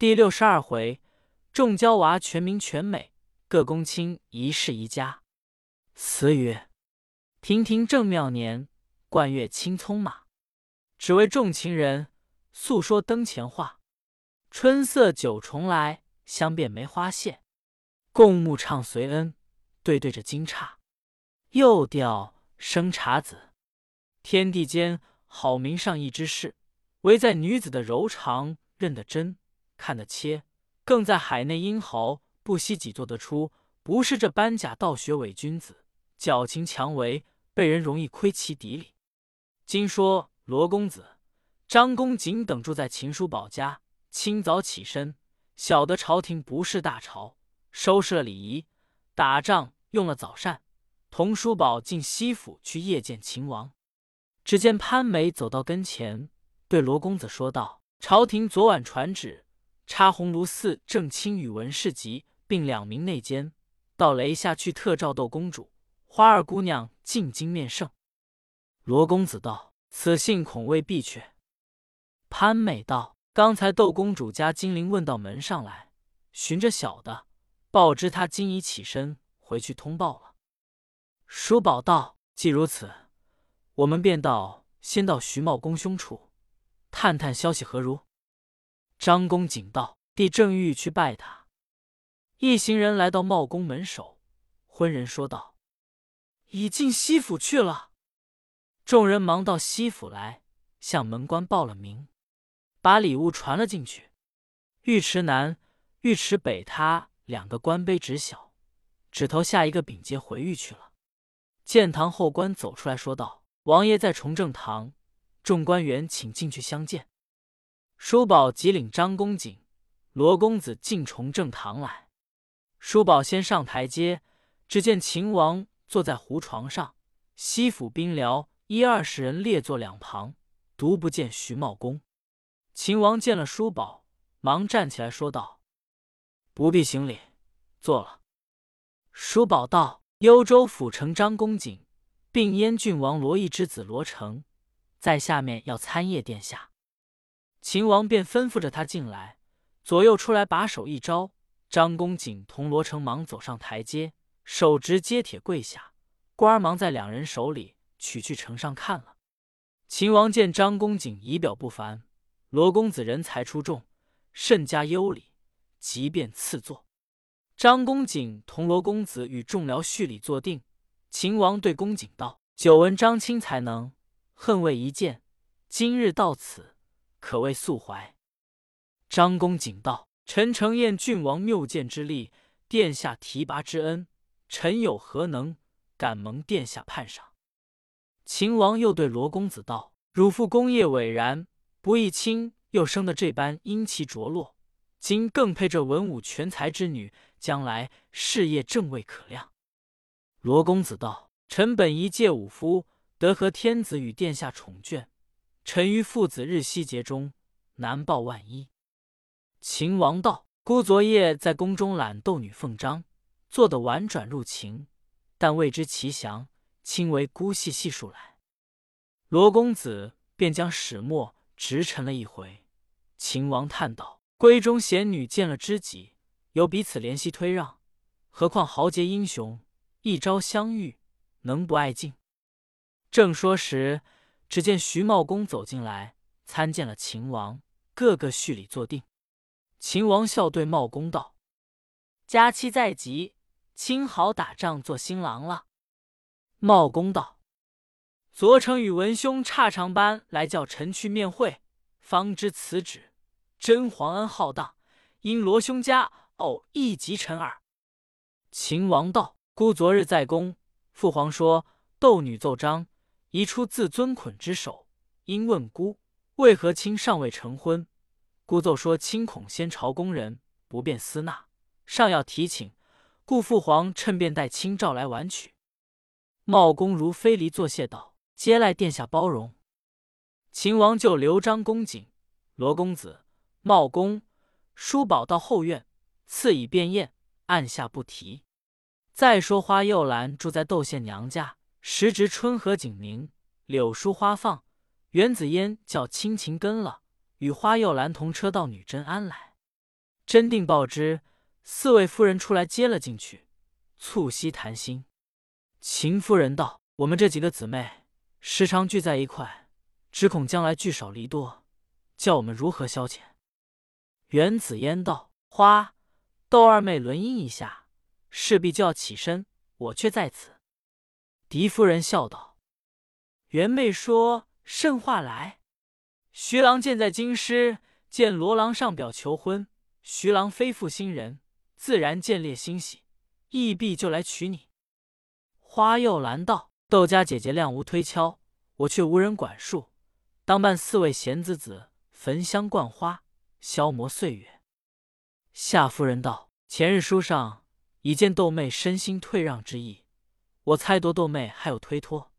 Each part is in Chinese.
第六十二回，众娇娃全名全美，各公卿一世一家。词曰：亭亭正妙年，冠月青葱马。只为众情人，诉说灯前话。春色九重来，香遍梅花谢。共沐唱随恩，对对着惊诧。又调生茶子，天地间好名上意之事，唯在女子的柔肠认得真，看得切。更在海内英豪不惜己做得出，不是这般假道学伪君子，矫情强为，被人容易窥其底里。今说罗公子、张公瑾等住在秦叔宝家。清早起身，晓得朝廷不是大朝，收拾了礼仪，打仗用了早膳，同叔宝进西府去夜见秦王。只见潘美走到跟前，对罗公子说道：“朝廷昨晚传旨，插鸿胪寺正卿与文士集，并两名内监到雷下去特召窦公主、花二姑娘进京面圣。”罗公子道：“此信恐未必确。”潘美道。刚才窦公主家金陵问到门上来，寻着小的，报知他今已起身回去通报了。叔宝道：“既如此，我们便到先到徐茂公兄处，探探消息何如？”张公瑾道：“帝正欲去拜他。”一行人来到茂公门首，昏人说道：“已进西府去了。”众人忙到西府来，向门官报了名。把礼物传了进去，尉迟南、尉迟北他两个官卑职小，只投下一个禀笈回狱去了。建堂后官走出来说道：“王爷在崇政堂，众官员请进去相见。”叔宝即领张公瑾、罗公子进崇政堂来。叔宝先上台阶，只见秦王坐在胡床上，西府兵僚一二十人列坐两旁，独不见徐茂公。秦王见了叔宝，忙站起来说道：“不必行礼，坐了。”叔宝道：“幽州府丞张公瑾，并燕郡王罗毅之子罗成，在下面要参谒殿下。”秦王便吩咐着他进来，左右出来把手一招，张公瑾同罗成忙走上台阶，手执接帖跪下，官儿忙在两人手里取去呈上看了。秦王见张公瑾仪表不凡。罗公子人才出众，甚加优礼，即便赐座。张公瑾同罗公子与众僚叙礼坐定。秦王对公瑾道：“久闻张卿才能，恨未一见，今日到此，可谓素怀。”张公瑾道：“臣承宴郡王谬见之力，殿下提拔之恩，臣有何能，敢蒙殿下判赏？”秦王又对罗公子道：“汝父功业伟然。”不义亲又生的这般英奇着落，今更配这文武全才之女，将来事业正未可量。罗公子道：“臣本一介武夫，得和天子与殿下宠眷，臣于父子日夕节中，难报万一。”秦王道：“孤昨夜在宫中揽斗女凤章，做得婉转入情，但未知其详，亲为姑细细数来。”罗公子便将始末。直陈了一回，秦王叹道：“闺中贤女见了知己，有彼此怜惜推让，何况豪杰英雄一朝相遇，能不爱敬？”正说时，只见徐茂公走进来，参见了秦王，个个叙礼坐定。秦王笑对茂公道：“佳期在即，亲好打仗做新郎了。”茂公道。昨成与文兄差长班来叫臣去面会，方知此旨真皇恩浩荡，因罗兄家偶一及臣耳。秦王道：“孤昨日在宫，父皇说斗女奏章移出自尊捆之手，因问孤为何卿尚未成婚，孤奏说卿恐先朝宫人不便私纳，尚要提请，故父皇趁便带卿召来婉取。”茂公如非离作谢道。接赖殿下包容，秦王就留张公瑾、罗公子、茂公、叔宝到后院，赐以便宴，按下不提。再说花又兰住在窦县娘家，时值春和景明，柳树花放，袁子嫣叫亲情跟了，与花又兰同车到女真庵来。真定报之，四位夫人出来接了进去，促膝谈心。秦夫人道：“我们这几个姊妹时常聚在一块，只恐将来聚少离多，叫我们如何消遣？”元子嫣道：“花窦二妹轮音一下，势必就要起身，我却在此。”狄夫人笑道：“元妹说甚话来？”徐郎见在京师，见罗郎上表求婚，徐郎非负新人，自然见烈欣喜，意必就来娶你。花又兰道：“窦家姐姐谅无推敲，我却无人管束，当伴四位贤子子焚香灌花，消磨岁月。”夏夫人道：“前日书上已见窦妹身心退让之意，我猜度豆妹还有推脱，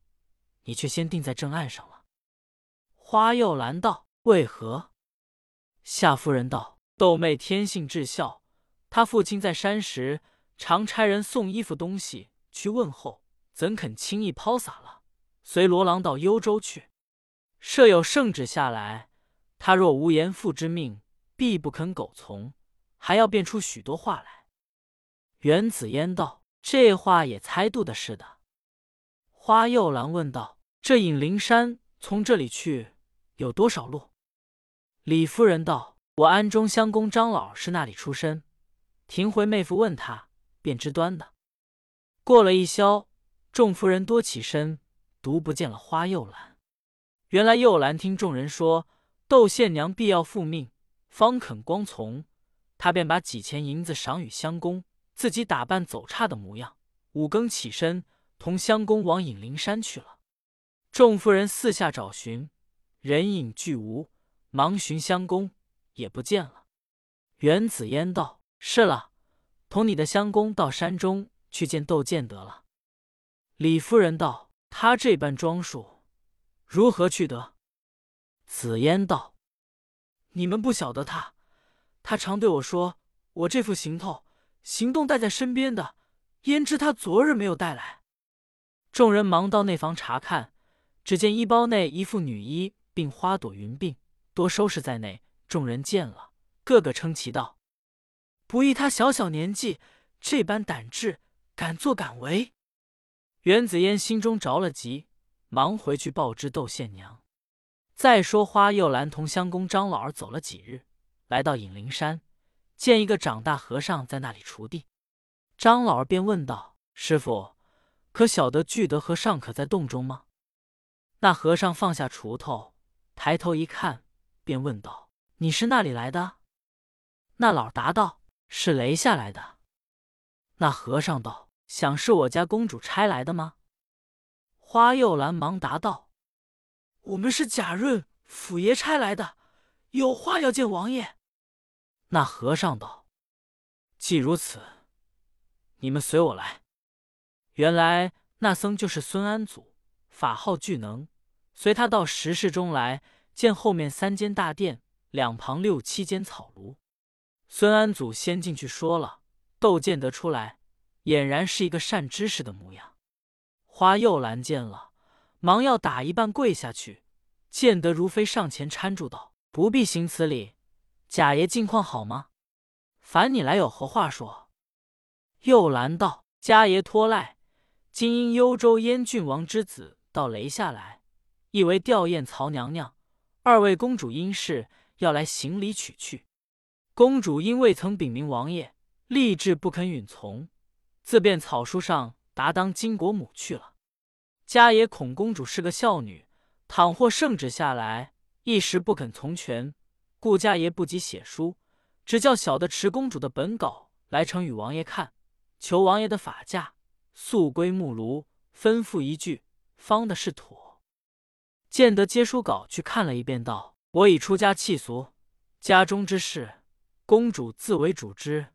你却先定在正案上了。”花又兰道：“为何？”夏夫人道：“豆妹天性至孝，她父亲在山时，常差人送衣服东西去问候，怎肯轻易抛洒了？随罗郎到幽州去，设有圣旨下来，他若无言父之命，必不肯苟从，还要变出许多话来。”元子嫣道：“这话也猜度的是的。”花又兰问道：“这隐灵山从这里去？”有多少路？李夫人道：“我安中乡公张老是那里出身，廷回妹夫问他，便知端的。”过了一宵，众夫人多起身，独不见了花又兰。原来又兰听众人说窦宪娘必要复命，方肯光从，他便把几钱银子赏与相公，自己打扮走差的模样，五更起身，同相公往隐灵山去了。众夫人四下找寻。人影俱无，忙寻相公，也不见了。袁子嫣道：“是了，同你的相公到山中去见窦建得了。”李夫人道：“他这般装束，如何去得？”紫嫣道：“你们不晓得他，他常对我说，我这副行头，行动带在身边的，焉知他昨日没有带来？”众人忙到内房查看，只见衣包内一副女衣。并花朵云鬓多收拾在内，众人见了，个个称奇道：“不意他小小年纪这般胆智，敢作敢为。”袁子嫣心中着了急，忙回去报知窦宪娘。再说花又兰同相公张老儿走了几日，来到隐灵山，见一个长大和尚在那里锄地。张老儿便问道：“师傅，可晓得聚德和尚可在洞中吗？”那和尚放下锄头。抬头一看，便问道：“你是那里来的？”那老儿答道：“是雷下来的。”那和尚道：“想是我家公主差来的吗？”花又兰忙答道：“我们是贾润府爷差来的，有话要见王爷。”那和尚道：“既如此，你们随我来。”原来那僧就是孙安祖，法号巨能。随他到石室中来，见后面三间大殿，两旁六七间草庐。孙安祖先进去说了，窦建德出来，俨然是一个善知识的模样。花又兰见了，忙要打一半跪下去。建德如飞上前搀住道：“不必行此礼，贾爷近况好吗？烦你来有何话说？”又兰道：“家爷托赖，今因幽州燕郡王之子到雷下来。”意为吊唁曹娘娘，二位公主因事要来行礼取去。公主因未曾禀明王爷，立志不肯允从，自便草书上答当金国母去了。家爷恐公主是个孝女，倘或圣旨下来，一时不肯从权，顾家爷不急写书，只叫小的持公主的本稿来呈与王爷看，求王爷的法驾，速归木庐，吩咐一句，方的是妥。见得接书稿去看了一遍，道：“我已出家弃俗，家中之事，公主自为主之，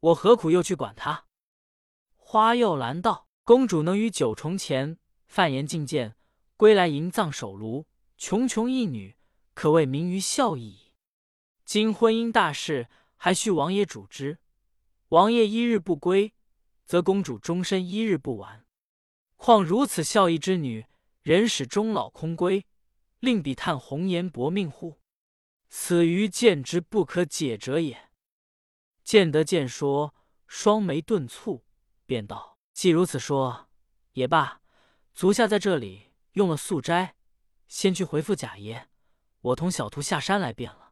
我何苦又去管他？”花又兰道：“公主能于九重前犯言进谏，归来迎葬守庐，穷穷一女，可谓名于孝义矣。今婚姻大事，还需王爷主之。王爷一日不归，则公主终身一日不完。况如此孝义之女。”人使终老空归，令彼叹红颜薄命乎？此愚见之不可解者也。见得见说，双眉顿蹙，便道：“既如此说，也罢。足下在这里用了素斋，先去回复贾爷，我同小徒下山来便了。”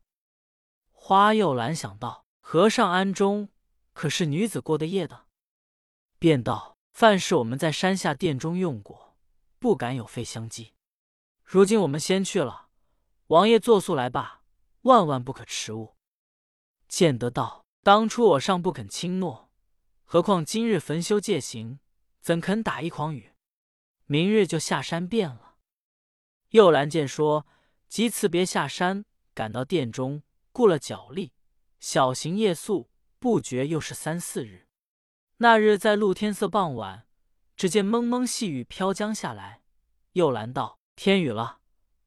花又兰想到和尚庵中可是女子过的夜的，便道：“饭是我们在山下殿中用过，不敢有费香积。如今我们先去了，王爷作宿来罢，万万不可迟误。”见得道：“当初我尚不肯轻诺，何况今日焚修戒行，怎肯打一诳语？明日就下山便了。”又兰见说，即辞别下山，赶到殿中，顾了脚力，小行夜宿，不觉又是三四日。那日在露天色傍晚，只见蒙蒙细雨飘将下来。又兰道：“天雨了，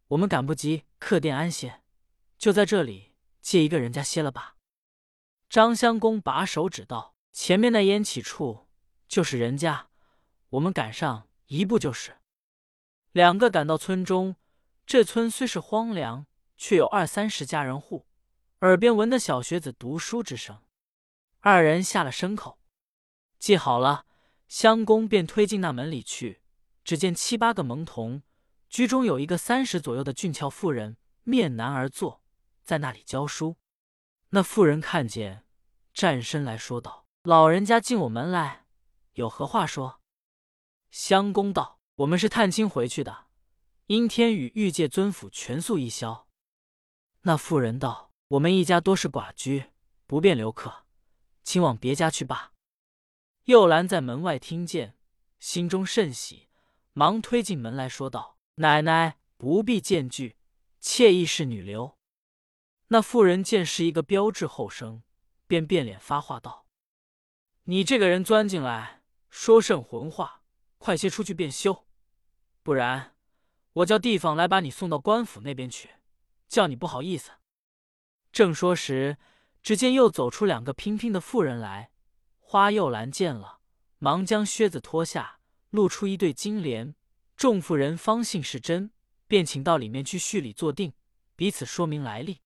我们赶不及客店安歇，就在这里借一个人家歇了吧。”张相公把手指道：“前面那烟起处就是人家，我们赶上一步就是。”两个赶到村中，这村虽是荒凉，却有二三十家人户，耳边闻得小学子读书之声。二人下了牲口，系好了，相公便推进那门里去。只见七八个蒙童，居中有一个三十左右的俊俏妇人，面南而坐，在那里教书。那妇人看见，站身来说道：“老人家进我门来，有何话说？”相公道：“我们是探亲回去的，因天与玉界尊府全宿一宵。”那妇人道：“我们一家多是寡居，不便留客，请往别家去罢。”幼兰在门外听见，心中甚喜，忙推进门来说道：“奶奶不必见惧，妾亦是女流。”那妇人见是一个标致后生，便变脸发话道：“你这个人钻进来，说甚混话？快些出去便休，不然我叫地方来把你送到官府那边去，叫你不好意思。”正说时，只见又走出两个娉娉的妇人来。花又兰见了，忙将靴子脱下，露出一对金莲。众妇人方信是真，便请到里面去叙礼坐定，彼此说明来历。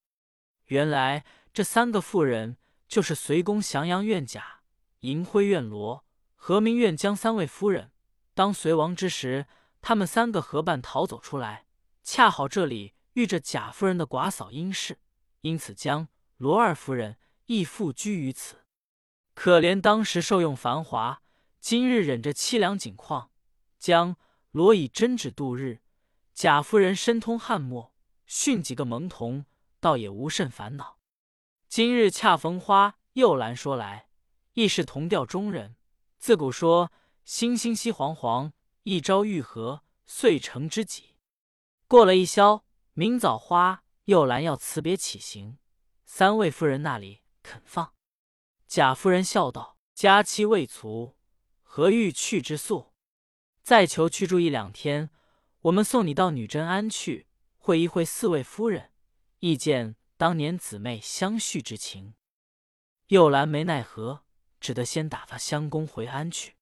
原来这三个妇人就是随宫降阳院贾、银辉院罗、和明院江三位夫人。当隋王之时，他们三个合伴逃走出来，恰好这里遇着贾夫人的寡嫂殷氏，因此将罗二夫人亦复居于此。可怜当时受用繁华，今日忍着凄凉景况，将罗以针指度日。贾夫人深通汉墨，训几个蒙童。倒也无甚烦恼。今日恰逢花又兰说来，亦是同调中人。自古说星星稀煌煌，一朝遇合，遂成知己。过了一宵，明早花又兰要辞别起行，三位夫人那里肯放？贾夫人笑道：“佳期未足，何欲去之速？再求去住一两天，我们送你到女真庵去，会一会四位夫人。”亦见当年姊妹相续之情，又兰没奈何，只得先打发相公回安去。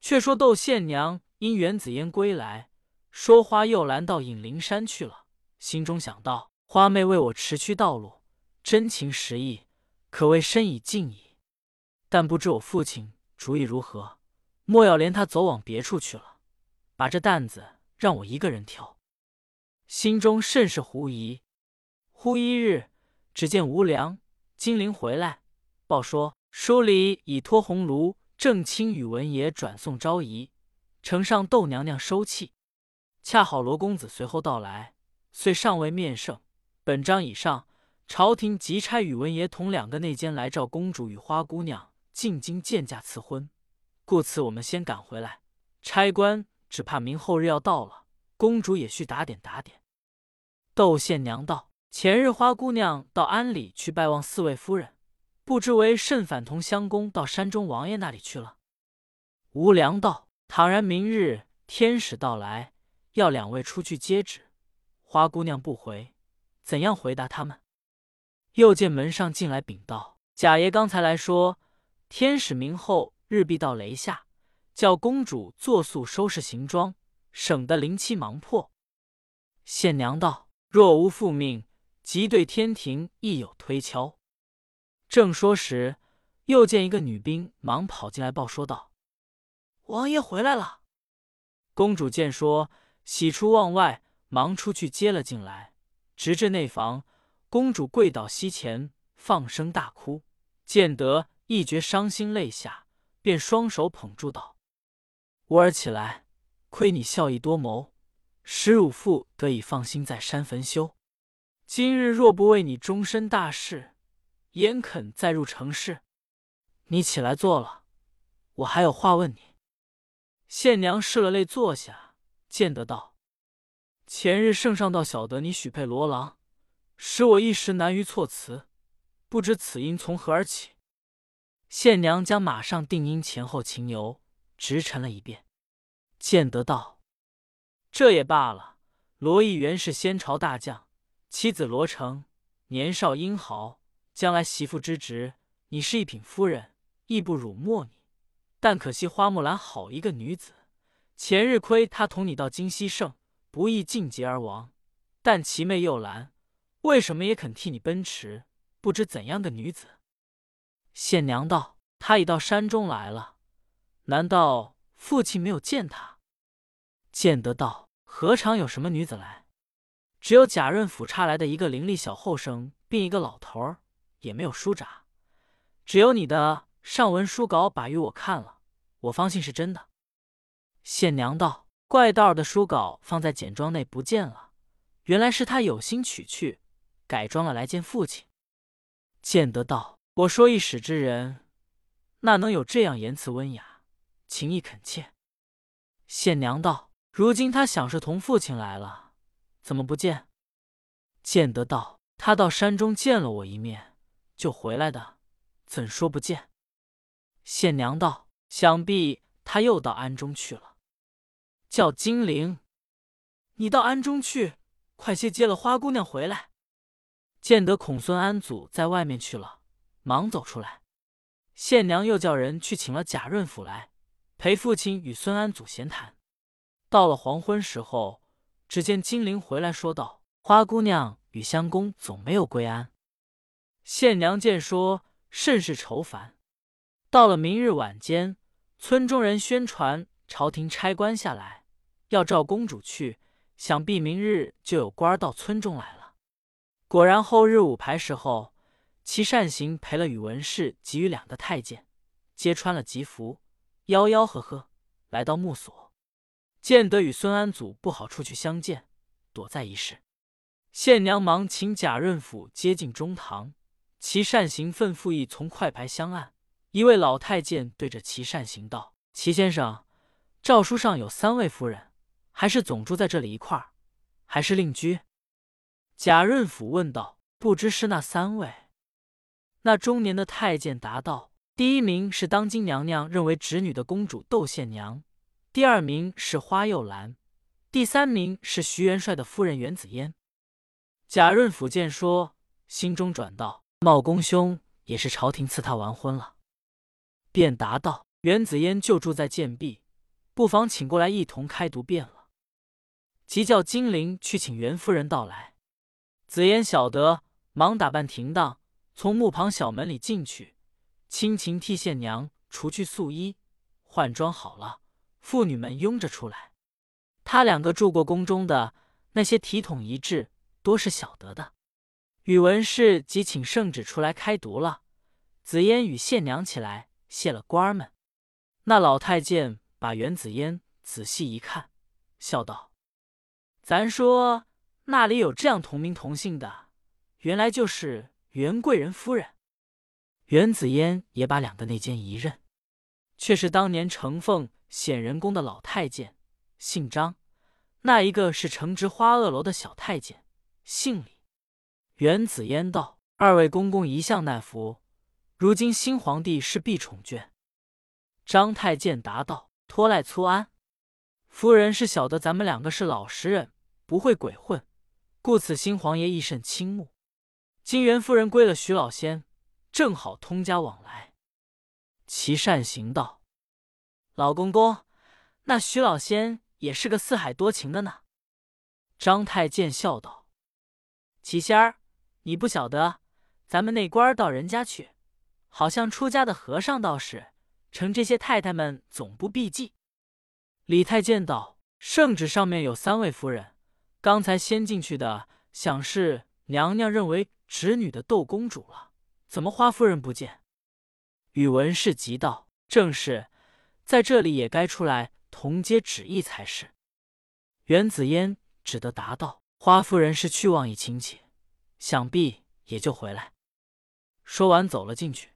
却说窦宪娘因元子烟归来，说花又兰到隐灵山去了，心中想到花妹为我驰去道路，真情实意，可谓深以敬矣。但不知我父亲主意如何，莫要连他走往别处去了，把这担子让我一个人挑，心中甚是狐疑。忽一日，只见吴良、金陵回来，报说书里已托鸿胪正卿宇文爷转送昭仪，呈上窦娘娘收气。恰好罗公子随后到来，虽尚未面圣，本章以上，朝廷急差宇文爷同两个内监来召公主与花姑娘进京见驾赐婚，故此我们先赶回来。差官只怕明后日要到了，公主也需打点打点。窦宪娘道。前日花姑娘到庵里去拜望四位夫人，不知为甚反同襄公到山中王爷那里去了。吴良道：“倘然明日天使到来，要两位出去接旨，花姑娘不回，怎样回答他们？”又见门上进来禀道：“贾爷刚才来说，天使明后日必到雷下，叫公主作宿收拾行装，省得临期忙迫。”县娘道：“若无复命。”即对天庭亦有推敲。正说时，又见一个女兵忙跑进来报说道：“王爷回来了。”公主见说，喜出望外，忙出去接了进来。直至内房，公主跪倒膝前，放声大哭。见得一觉伤心泪下，便双手捧住道：“吾儿起来，亏你孝义多谋，使汝父得以放心在山坟修。今日若不为你终身大事，焉肯再入城市？你起来坐了，我还有话问你。”县娘拭了泪坐下，见得道：“前日圣上倒晓得你许配罗郎，使我一时难于措辞，不知此因从何而起。”县娘将马上定音前后情由直陈了一遍。见得道：“这也罢了。罗毅原是先朝大将，妻子罗成年少英豪，将来媳妇之职，你是一品夫人，亦不辱没你。”但可惜花木兰好一个女子，前日亏她同你到金溪胜，不易尽节而亡。但其妹又兰，为什么也肯替你奔驰？不知怎样的女子？县娘道：“她已到山中来了，难道父亲没有见她？”见得道：“何尝有什么女子来？只有贾润甫差来的一个伶俐小后生，并一个老头儿，也没有书札。只有你的上文书稿把与我看了。”我方信是真的。县娘道：“怪道儿的书稿放在简装内不见了，原来是他有心取去，改装了来见父亲。”见得道：“我说一使之人，那能有这样言辞温雅、情意恳切？”县娘道：“如今他想是同父亲来了，怎么不见？”见得道：“他到山中见了我一面，就回来的，怎说不见？”县娘道。想必他又到庵中去了。叫金陵，你到庵中去，快些接了花姑娘回来。见得孔孙安祖在外面去了，忙走出来。县娘又叫人去请了贾润甫来，陪父亲与孙安祖闲谈。到了黄昏时候，只见金陵回来说道：“花姑娘与相公总没有归安。”县娘见说，甚是愁烦。到了明日晚间。村中人宣传，朝廷差官下来，要召公主去。想必明日就有官到村中来了。果然，后日午牌时候，齐善行陪了宇文氏及与两个太监，皆穿了吉服，吆吆喝喝来到木所，见得与孙安祖不好出去相见，躲在一室。县娘忙请贾润甫接进中堂，齐善行吩咐役从快牌相按。一位老太监对着齐善行道：“齐先生，诏书上有三位夫人，还是总住在这里一块儿，还是另居？”贾润甫问道：“不知是那三位？”那中年的太监答道：“第一名是当今娘娘认为侄女的公主窦宪娘，第二名是花又兰，第三名是徐元帅的夫人袁子嫣。”贾润甫见说，心中转道：“茂公兄也是朝廷赐他完婚了。”便答道：“袁子嫣就住在贱壁，不妨请过来一同开读便了。”即叫金陵去请袁夫人到来。紫嫣晓得，忙打扮停当，从木旁小门里进去，亲情替县娘除去素衣，换装好了，妇女们拥着出来。他两个住过宫中的那些体统一致，多是晓得的。宇文氏即请圣旨出来开读了。紫嫣与县娘起来。谢了官儿们，那老太监把袁紫嫣仔细一看，笑道：“咱说那里有这样同名同姓的，原来就是袁贵人夫人。”袁子嫣也把两个内奸一认，却是当年承奉显仁宫的老太监，姓张；那一个是承执花萼楼的小太监，姓李。袁子嫣道：“二位公公一向耐服。”如今新皇帝是必宠眷。张太监答道：“托赖粗安，夫人是晓得咱们两个是老实人，不会鬼混，故此新皇爷亦甚倾慕。金元夫人归了徐老仙，正好通家往来。”齐善行道：“老公公，那徐老仙也是个四海多情的呢。”张太监笑道：“齐仙儿，你不晓得，咱们那官到人家去。”好像出家的和尚道士，成这些太太们总不避忌。李太监道：“圣旨上面有三位夫人，刚才先进去的，想是娘娘认为侄女的窦公主了，怎么花夫人不见？”宇文氏急道：“正是，在这里也该出来同接旨意才是。”袁子嫣只得答道：“花夫人是去望一亲戚，想必也就回来。”说完走了进去。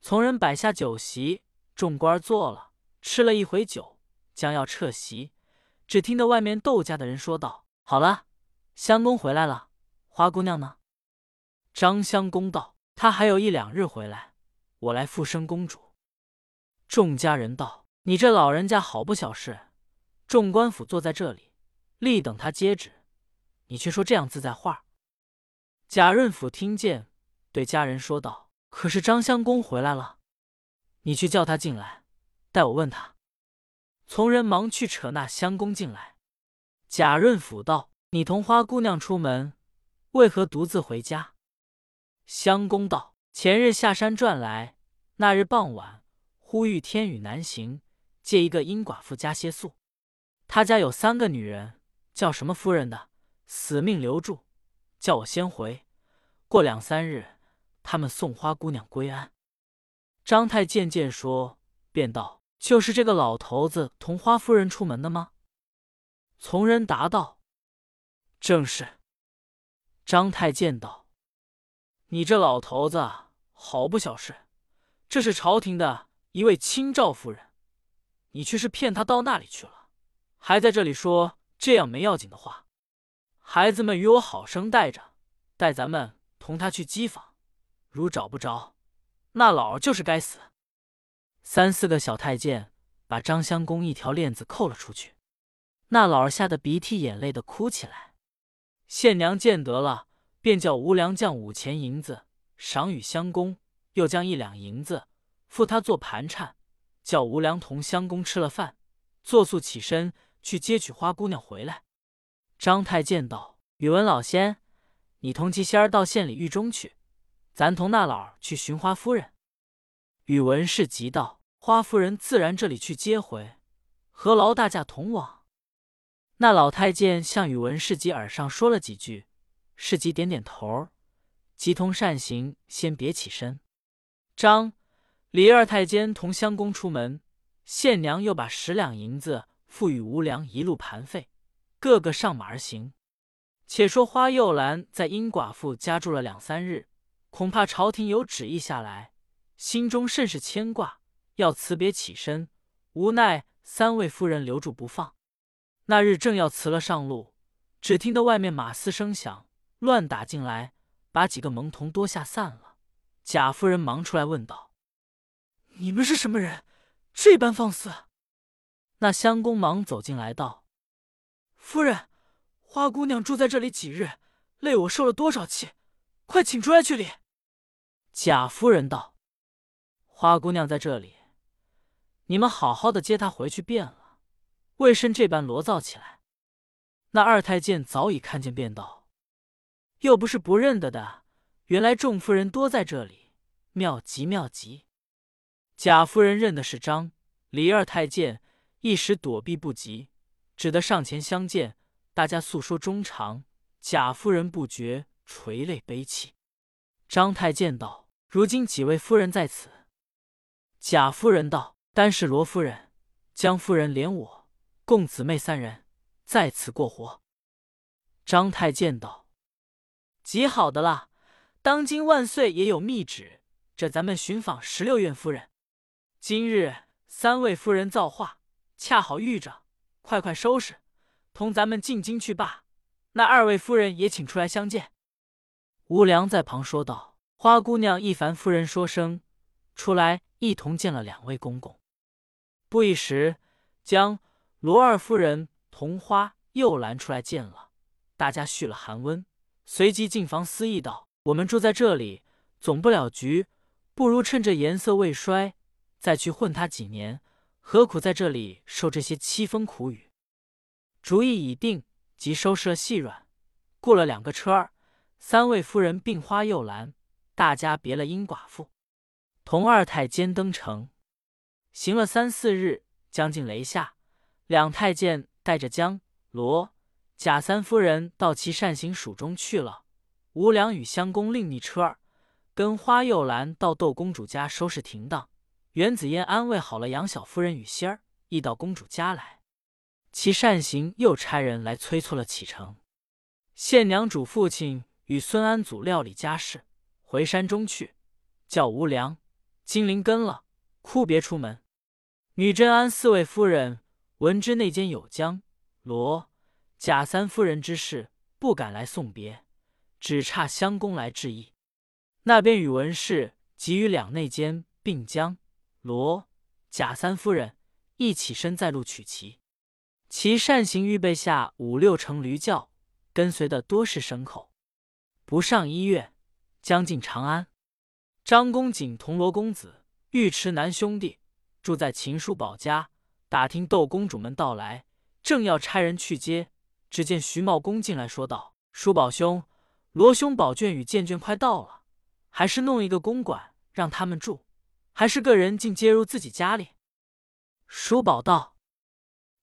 从人摆下酒席，众官坐了，吃了一回酒，将要撤席，只听得外面窦家的人说道：“好了，相公回来了，花姑娘呢？”张相公道：“她还有一两日回来，我来复生公主。”众家人道：“你这老人家好不小事，众官府坐在这里。”立等他接旨，你却说这样自在话。贾润甫听见，对家人说道：“可是张相公回来了，你去叫他进来，待我问他。”从人忙去扯那相公进来。贾润甫道：“你同花姑娘出门，为何独自回家？”相公道：“前日下山转来，那日傍晚，忽遇天雨难行，借一个阴寡妇家歇宿。他家有三个女人。”叫什么夫人的，死命留住，叫我先回。过两三日，他们送花姑娘归安。张太见见说，便道：“就是这个老头子同花夫人出门的吗？”从人答道：“正是。”张太监道：“你这老头子好不小事，这是朝廷的一位亲赵夫人，你却是骗他到那里去了，还在这里说。”这样没要紧的话，孩子们与我好生带着，待咱们同他去机房。如找不着，那老儿就是该死。三四个小太监把张相公一条链子扣了出去，那老儿吓得鼻涕眼泪的哭起来。县娘见得了，便叫吴良将五钱银子赏与相公，又将一两银子付他做盘缠，叫吴良同相公吃了饭，作速起身。去接取花姑娘回来。张太监道：“宇文老仙，你同齐仙儿到县里狱中去，咱同那老儿去寻花夫人。”宇文氏急道：“花夫人自然这里去接回，何劳大驾同往？”那老太监向宇文氏及耳上说了几句，氏吉点点头，即同善行，先别起身。张、李二太监同相公出门，县娘又把十两银子。付与无良一路盘费，个个上马而行。且说花又兰在殷寡妇家住了两三日，恐怕朝廷有旨意下来，心中甚是牵挂，要辞别起身，无奈三位夫人留住不放。那日正要辞了上路，只听得外面马嘶声响，乱打进来，把几个蒙童多下散了。贾夫人忙出来问道：“你们是什么人？这般放肆！”那相公忙走进来道：“夫人，花姑娘住在这里几日，累我受了多少气，快请出来去理。”贾夫人道：“花姑娘在这里，你们好好的接她回去便了，为甚这般罗造起来？”那二太监早已看见，便道：“又不是不认得的，原来众夫人多在这里，妙极妙极。”贾夫人认的是张、李二太监。一时躲避不及，只得上前相见。大家诉说衷肠，贾夫人不觉垂泪悲泣。张太监道：“如今几位夫人在此？”贾夫人道：“单是罗夫人、江夫人，连我共姊妹三人在此过活。”张太监道：“极好的了，当今万岁也有密旨，这咱们寻访十六院夫人。今日三位夫人造化。”恰好遇着，快快收拾，同咱们进京去罢。那二位夫人也请出来相见。吴良在旁说道：“花姑娘一凡夫人说声出来，一同见了两位公公。”不一时，将罗二夫人同花又拦出来见了，大家续了寒温，随即进房思议道：“我们住在这里，总不了局，不如趁着颜色未衰，再去混他几年。”何苦在这里受这些凄风苦雨？主意已定，即收拾了细软，过了两个车儿，三位夫人并花又兰，大家别了殷寡妇。同二太监登城，行了三四日，将近雷下，两太监带着江罗贾三夫人到其善行署中去了。吴良与襄公另觅车儿，跟花又兰到窦公主家收拾停当。袁子嫣安慰好了杨小夫人与仙儿，亦到公主家来。其善行又差人来催促了启程。县娘主父亲与孙安祖料理家事，回山中去，叫吴良、金陵跟了，哭别出门。女真安四位夫人闻知内间有江罗贾三夫人之事，不敢来送别。只差襄公来致意，那边宇文氏即与两内监并将罗贾三夫人一起身在路取其。其善行预备下五六乘驴轿，跟随的多是牲口。不上一月，将近长安。张公瑾同罗公子、尉迟南兄弟住在秦叔宝家，打听窦公主们到来，正要差人去接，只见徐茂公进来说道：“叔宝兄。”罗兄宝卷与剑卷快到了，还是弄一个公馆让他们住，还是个人竟接入自己家里？叔宝道：“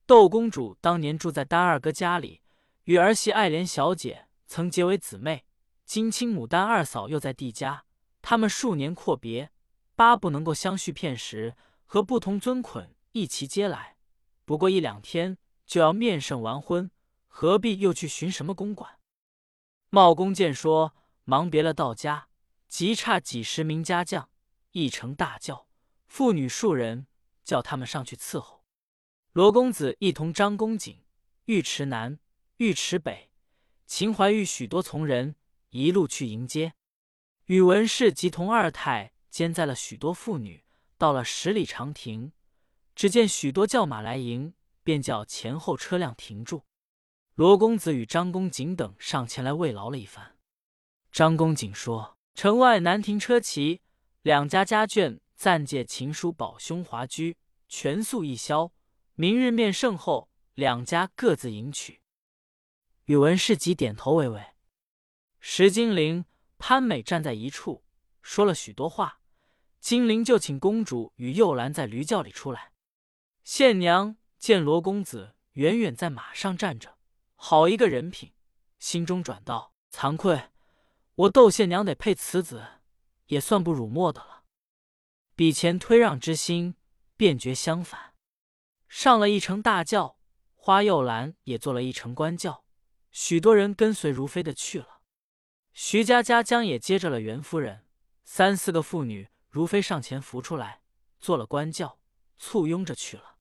窦公主当年住在丹二哥家里，与儿媳爱莲小姐曾结为姊妹。金青牡丹二嫂又在弟家，他们数年阔别，巴不能够相续片时，和不同尊捆一齐接来。不过一两天就要面圣完婚，何必又去寻什么公馆？”茂公见说，忙别了道家，即差几十名家将，一乘大轿，妇女数人，叫他们上去伺候。罗公子一同张公瑾、尉迟南、尉迟北、秦怀玉许多从人，一路去迎接。宇文氏即同二太兼载了许多妇女，到了十里长亭，只见许多轿马来迎，便叫前后车辆停住。罗公子与张公瑾等上前来慰劳了一番。张公瑾说：“城外难停车骑，两家家眷暂借秦叔宝兄华居，全宿一宵。明日面圣后，两家各自迎娶。”宇文士即点头为为。石金陵、潘美站在一处，说了许多话。金陵就请公主与幼兰在驴轿里出来。县娘见罗公子远远在马上站着。好一个人品，心中转道：惭愧，我窦县娘得配此子，也算不辱没的了。比前推让之心，便觉相反。上了一乘大轿，花又兰也坐了一乘官轿，许多人跟随如飞的去了。徐家家将也接着了袁夫人，三四个妇女如飞上前扶出来，坐了官轿，簇拥着去了。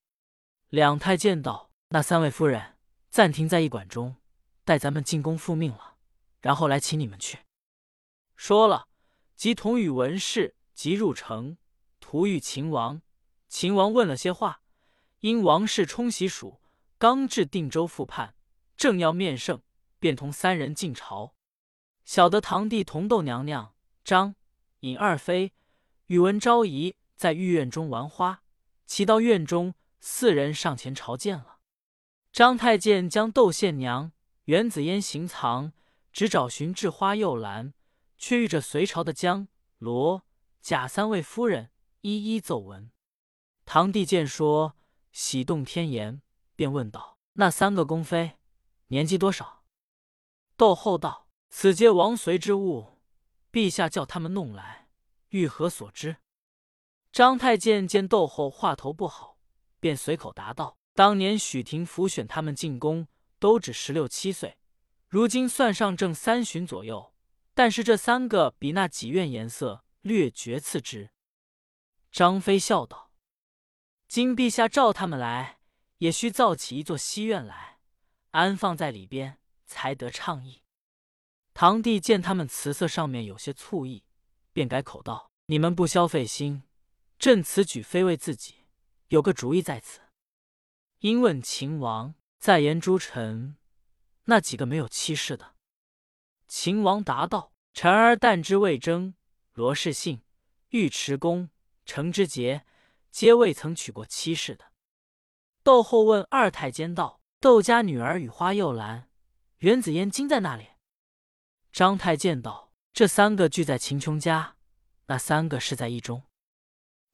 两太监道：那三位夫人。暂停在驿馆中，待咱们进宫复命了，然后来请你们去。说了，即同宇文氏即入城，途遇秦王。秦王问了些话，因王氏冲喜蜀，刚至定州复叛，正要面圣，便同三人进朝。小得堂弟同窦娘娘、张尹二妃、宇文昭仪在御院中玩花，齐到院中，四人上前朝见了。张太监将窦宪娘、袁子嫣行藏，只找寻至花又兰，却遇着隋朝的江罗贾三位夫人一一奏闻。堂弟见说喜动天颜，便问道：“那三个宫妃年纪多少？”窦后道：“此皆王随之物，陛下叫他们弄来，欲何所知？”张太监见窦后话头不好，便随口答道。当年许廷甫选他们进宫，都只十六七岁，如今算上正三旬左右。但是这三个比那几院颜色略绝次之。张飞笑道：“今陛下召他们来，也需造起一座西院来，安放在里边，才得畅意。”堂弟见他们辞色上面有些醋意，便改口道：“你们不消费心，朕此举非为自己，有个主意在此。”因问秦王在言诸臣那几个没有妻室的。秦王答道：“臣儿但知魏征、罗士信、尉迟恭、程之节，皆未曾娶过妻室的。”窦后问二太监道：“窦家女儿与花又兰、袁子嫣今在那里？”张太监道：“这三个聚在秦琼家，那三个是在一中。”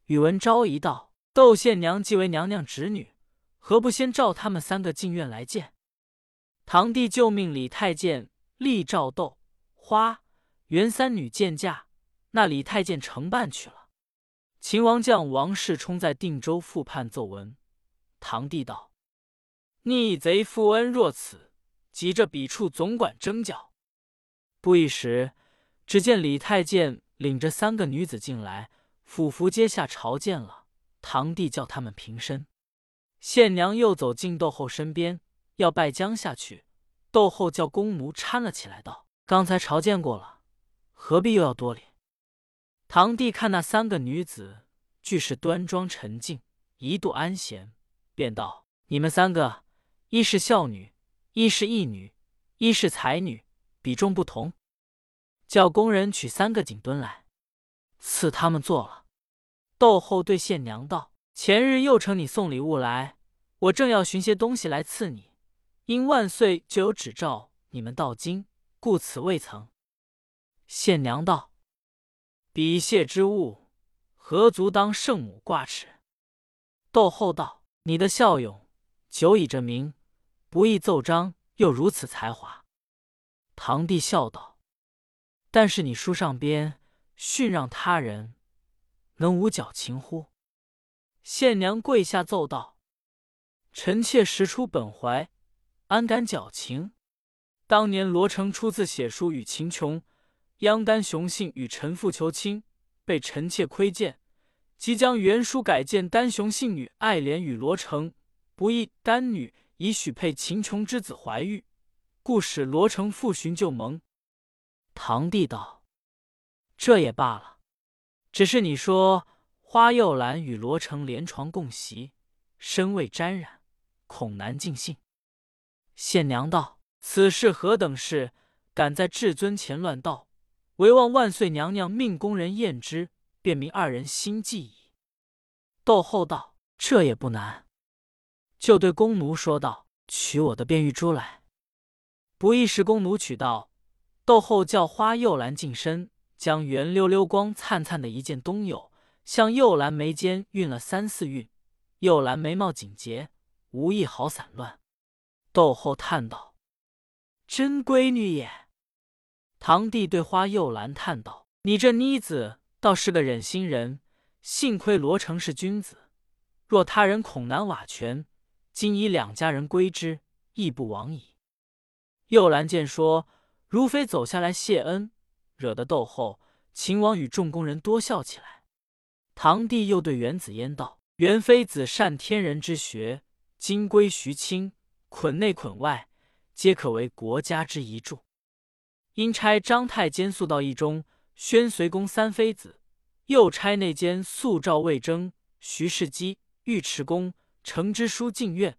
宇文昭仪道：“窦宪娘既为娘娘侄女，何不先召他们三个进院来见？”堂弟就命李太监立召窦、花、袁三女见驾，那李太监承办去了。秦王将王世充在定州复判奏闻，堂弟道：“逆贼负恩若此，急着彼处总管征剿。”不一时，只见李太监领着三个女子进来。府服阶下朝见了堂弟，叫他们平身。县娘又走进窦后身边，要拜将下去。窦后叫宫奴搀了起来，道：“刚才朝见过了，何必又要多礼？”堂弟看那三个女子，俱是端庄沉静，一度安闲，便道：“你们三个，一是孝女，一是义女，一是才女，比重不同。叫工人取三个锦墩来，赐他们坐了。”窦后对县娘道：“前日又承你送礼物来，我正要寻些东西来赐你，因万岁就有旨召你们到京，故此未曾。”县娘道：“比谢之物，何足当圣母挂齿？”窦后道：“你的孝勇久以这名，不易奏章，又如此才华。”堂弟笑道：“但是你书上边训让他人。”能无矫情乎？县娘跪下奏道：“臣妾实出本怀，安敢矫情？当年罗成初次写书与秦琼，央丹雄信与臣父求亲，被臣妾窥见，即将原书改见丹雄信女爱怜与罗成，不意丹女已许配秦琼之子怀玉，故使罗成复寻旧盟。”堂弟道：“这也罢了。”只是你说花又兰与罗成连床共席，身未沾染，恐难尽兴。县娘道：“此事何等事，敢在至尊前乱道？唯望万岁娘娘命宫人验之，便明二人心计矣。”窦后道：“这也不难。”就对宫奴说道：“取我的便玉珠来。”不一时，宫奴取到，窦后叫花又兰近身。将圆溜溜、光灿灿的一件东缨，向右兰眉间运了三四运，右兰眉毛紧结，无一毫散乱。窦后叹道：“真闺女也。”堂弟对花右兰叹道：“你这妮子倒是个忍心人，幸亏罗成是君子，若他人恐难瓦全。今以两家人归之，亦不枉矣。”右兰见说，如飞走下来谢恩。惹得窦后、秦王与众宫人多笑起来。堂弟又对元子嫣道：“元妃子善天人之学，金龟徐清，捆内捆外，皆可为国家之一柱。因差张太监速到一中，宣随宫三妃子；又差内监速召魏征、徐世基、尉迟恭，呈之书进院；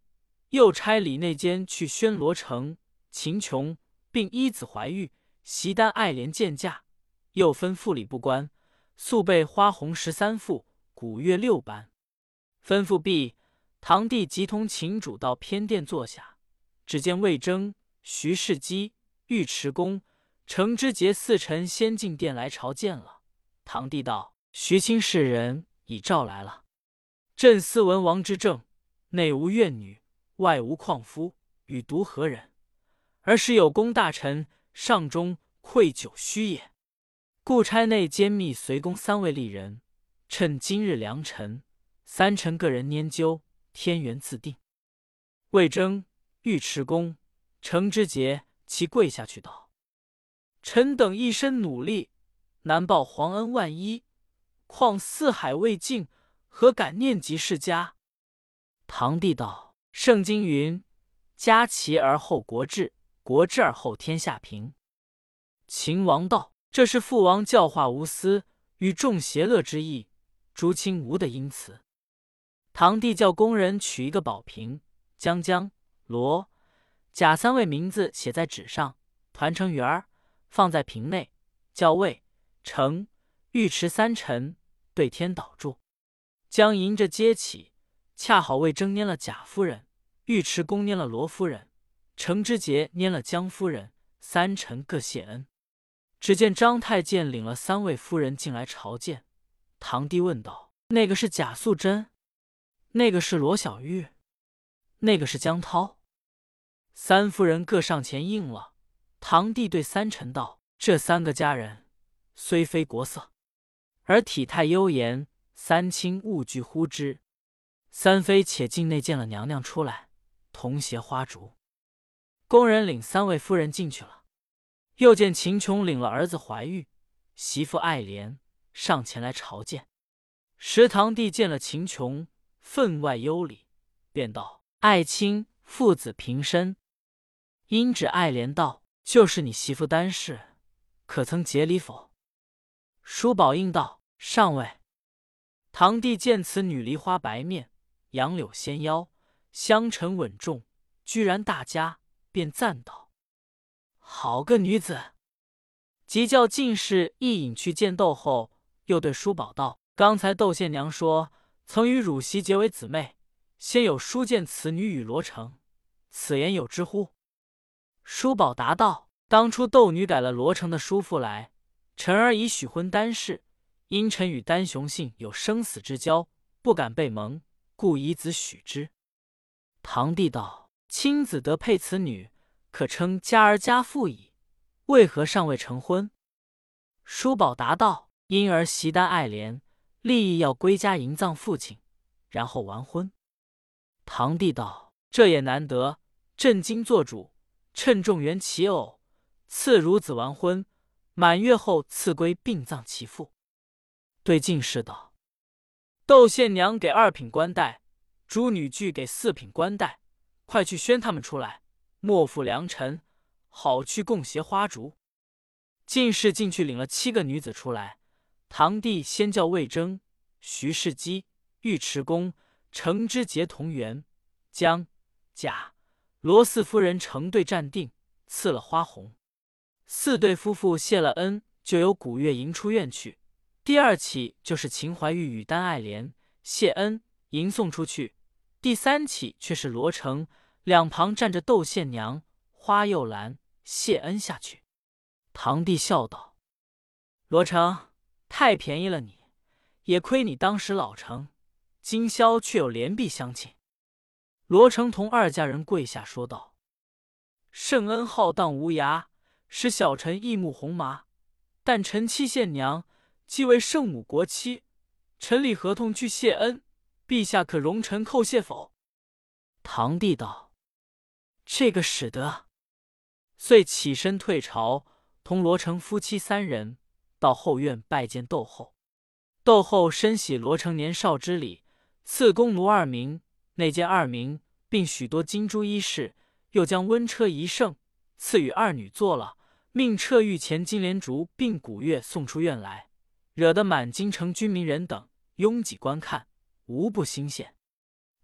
又差李内监去宣罗城、秦琼，并一子怀玉。”席丹爱怜见驾，又吩咐礼部官速备花红十三副，古乐六班。吩咐毕，堂弟即同秦主到偏殿坐下。只见魏征、徐世基、尉迟恭、程之杰四臣先进殿来朝见了。堂弟道：“徐卿世人已召来了。朕思文王之政，内无怨女，外无旷夫，与独何人？而是有功大臣。”上中愧疚虚也，故差内监密随公三位丽人，趁今日良辰，三臣个人拈阄，天元自定。魏征、尉迟恭、程之节其跪下去道：“臣等一身努力，难报皇恩万一，况四海未尽，何敢念及世家？”堂弟道：“圣经云：家齐而后国治。”国治而后天下平。秦王道：“这是父王教化无私，与众邪乐之意，诸卿无的因此。”堂弟叫工人取一个宝瓶，将姜、罗、贾三位名字写在纸上，团成圆儿，放在瓶内，叫魏、成、尉迟三臣对天祷祝。将迎着接起，恰好魏征拈了贾夫人，尉迟恭拈了罗夫人。程之杰拈了江夫人，三臣各谢恩。只见张太监领了三位夫人进来朝见。堂弟问道：“那个是贾素贞，那个是罗小玉，那个是江涛。三夫人各上前应了。堂弟对三臣道：“这三个佳人虽非国色，而体态优颜，三卿勿惧乎之。三妃且进内见了娘娘出来，同携花烛。”工人领三位夫人进去了。又见秦琼领了儿子怀玉，媳妇爱莲上前来朝见。石堂弟见了秦琼，分外优礼，便道：“爱卿父子平身。”因指爱莲道：“就是你媳妇单氏，可曾结礼否？”叔宝应道：“尚未。”堂弟见此女梨花白面，杨柳纤腰，香沉稳重，居然大家，便赞道。好个女子！即叫进士一引去见窦后，又对叔宝道：“刚才窦宪娘说曾与汝媳结为姊妹，先有书见此女与罗成，此言有知乎？”叔宝答道：“当初窦女改了罗成的叔父来，臣儿已许婚丹氏，因臣与丹雄信有生死之交，不敢背盟，故以子许之。”堂弟道：“亲子得配此女。”可称家儿家父矣，为何尚未成婚？叔宝答道：“因儿习单爱莲，立意要归家迎葬父亲，然后完婚。”堂弟道：“这也难得，朕今做主，趁众缘其偶，赐孺子完婚，满月后赐归并葬其父。”对进士道：“窦宪娘给二品官带，诸女婿给四品官带，快去宣他们出来。”莫负良辰，好去共携花烛。进士进去领了七个女子出来。堂弟先叫魏征、徐世基、尉迟恭、程知节同源，将贾罗四夫人成对站定，赐了花红。四对夫妇谢了恩，就由古月迎出院去。第二起就是秦怀玉与丹爱莲谢恩迎送出去。第三起却是罗成。两旁站着窦宪娘、花又兰、谢恩下去。堂弟笑道：“罗成，太便宜了你，也亏你当时老成，今宵却有连璧相请。”罗成同二家人跪下说道：“圣恩浩荡无涯，使小臣一目红麻。但臣妻献娘既为圣母国妻，臣理合同去谢恩，陛下可容臣叩谢否？”堂弟道。这个使得，遂起身退朝，同罗成夫妻三人到后院拜见窦后。窦后深喜罗成年少之礼，赐宫奴二名，内监二名，并许多金珠衣饰，又将温车一乘赐与二女坐了，命撤御前金莲烛并古月送出院来，惹得满京城军民人等拥挤观看，无不欣羡。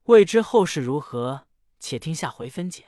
未知后事如何，且听下回分解。